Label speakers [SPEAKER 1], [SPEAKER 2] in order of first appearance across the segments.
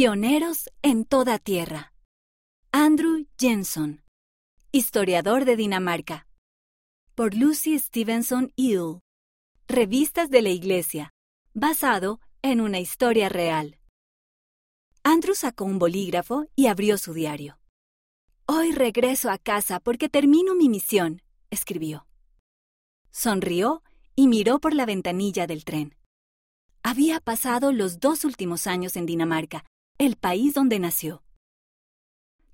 [SPEAKER 1] Pioneros en toda tierra. Andrew Jenson, historiador de Dinamarca. Por Lucy Stevenson Hill. Revistas de la Iglesia, basado en una historia real. Andrew sacó un bolígrafo y abrió su diario. Hoy regreso a casa porque termino mi misión, escribió. Sonrió y miró por la ventanilla del tren. Había pasado los dos últimos años en Dinamarca, el país donde nació.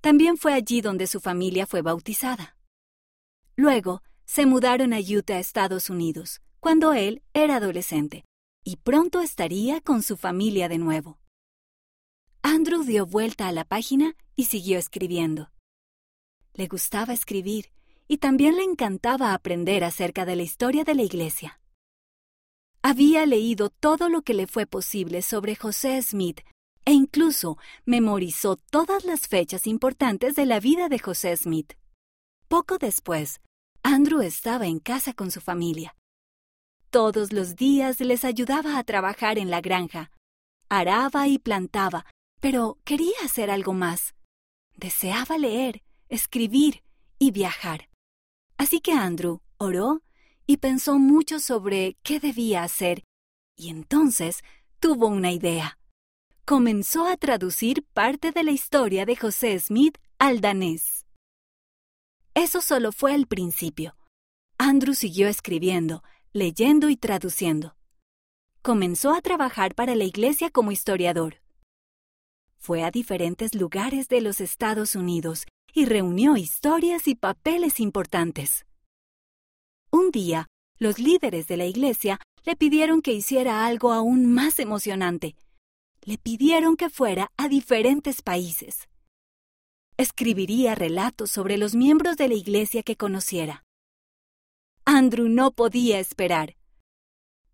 [SPEAKER 1] También fue allí donde su familia fue bautizada. Luego, se mudaron a Utah, Estados Unidos, cuando él era adolescente, y pronto estaría con su familia de nuevo. Andrew dio vuelta a la página y siguió escribiendo. Le gustaba escribir y también le encantaba aprender acerca de la historia de la Iglesia. Había leído todo lo que le fue posible sobre José Smith e incluso memorizó todas las fechas importantes de la vida de José Smith. Poco después, Andrew estaba en casa con su familia. Todos los días les ayudaba a trabajar en la granja. Araba y plantaba, pero quería hacer algo más. Deseaba leer, escribir y viajar. Así que Andrew oró y pensó mucho sobre qué debía hacer, y entonces tuvo una idea. Comenzó a traducir parte de la historia de José Smith al danés. Eso solo fue el principio. Andrew siguió escribiendo, leyendo y traduciendo. Comenzó a trabajar para la iglesia como historiador. Fue a diferentes lugares de los Estados Unidos y reunió historias y papeles importantes. Un día, los líderes de la iglesia le pidieron que hiciera algo aún más emocionante. Le pidieron que fuera a diferentes países. Escribiría relatos sobre los miembros de la iglesia que conociera. Andrew no podía esperar.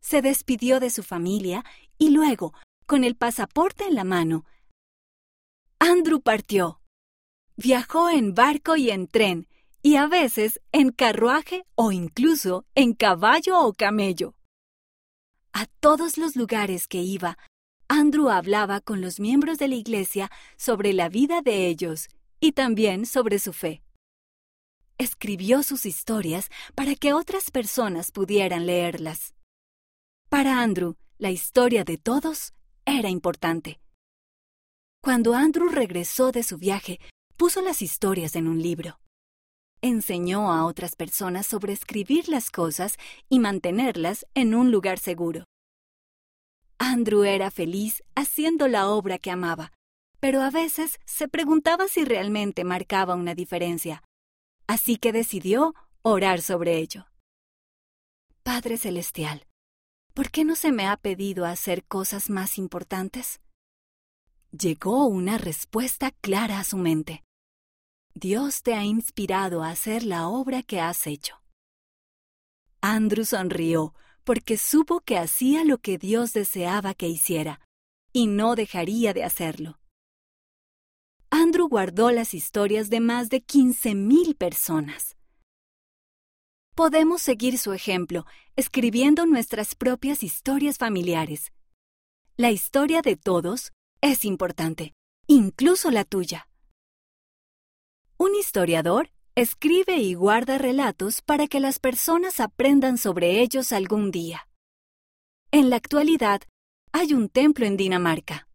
[SPEAKER 1] Se despidió de su familia y luego, con el pasaporte en la mano, Andrew partió. Viajó en barco y en tren, y a veces en carruaje o incluso en caballo o camello. A todos los lugares que iba, Andrew hablaba con los miembros de la iglesia sobre la vida de ellos y también sobre su fe. Escribió sus historias para que otras personas pudieran leerlas. Para Andrew, la historia de todos era importante. Cuando Andrew regresó de su viaje, puso las historias en un libro enseñó a otras personas sobre escribir las cosas y mantenerlas en un lugar seguro. Andrew era feliz haciendo la obra que amaba, pero a veces se preguntaba si realmente marcaba una diferencia, así que decidió orar sobre ello. Padre Celestial, ¿por qué no se me ha pedido hacer cosas más importantes? Llegó una respuesta clara a su mente. Dios te ha inspirado a hacer la obra que has hecho. Andrew sonrió porque supo que hacía lo que Dios deseaba que hiciera, y no dejaría de hacerlo. Andrew guardó las historias de más de 15.000 personas. Podemos seguir su ejemplo escribiendo nuestras propias historias familiares. La historia de todos es importante, incluso la tuya. Un historiador escribe y guarda relatos para que las personas aprendan sobre ellos algún día. En la actualidad, hay un templo en Dinamarca.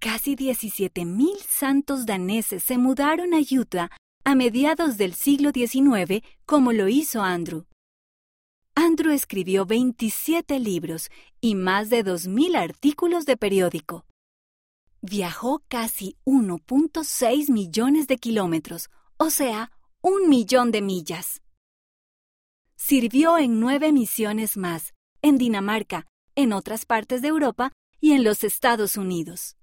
[SPEAKER 1] Casi 17.000 santos daneses se mudaron a Utah a mediados del siglo XIX, como lo hizo Andrew. Andrew escribió 27 libros y más de 2.000 artículos de periódico. Viajó casi 1.6 millones de kilómetros, o sea, un millón de millas. Sirvió en nueve misiones más, en Dinamarca, en otras partes de Europa y en los Estados Unidos.